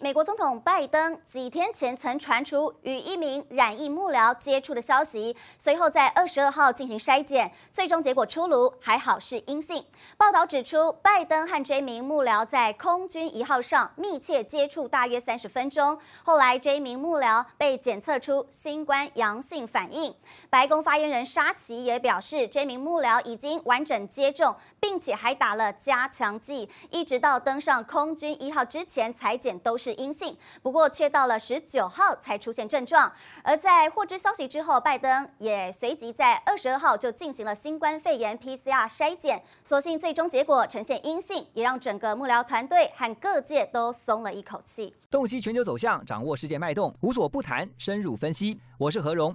美国总统拜登几天前曾传出与一名染疫幕僚接触的消息，随后在二十二号进行筛检，最终结果出炉，还好是阴性。报道指出，拜登和这名幕僚在空军一号上密切接触大约三十分钟，后来这名幕僚被检测出新冠阳性反应。白宫发言人沙奇也表示，这名幕僚已经完整接种，并且还打了加强剂，一直到登上空军一号之前采检都是。是阴性，不过却到了十九号才出现症状。而在获知消息之后，拜登也随即在二十二号就进行了新冠肺炎 PCR 筛检，所幸最终结果呈现阴性，也让整个幕僚团队和各界都松了一口气。洞悉全球走向，掌握世界脉动，无所不谈，深入分析。我是何荣。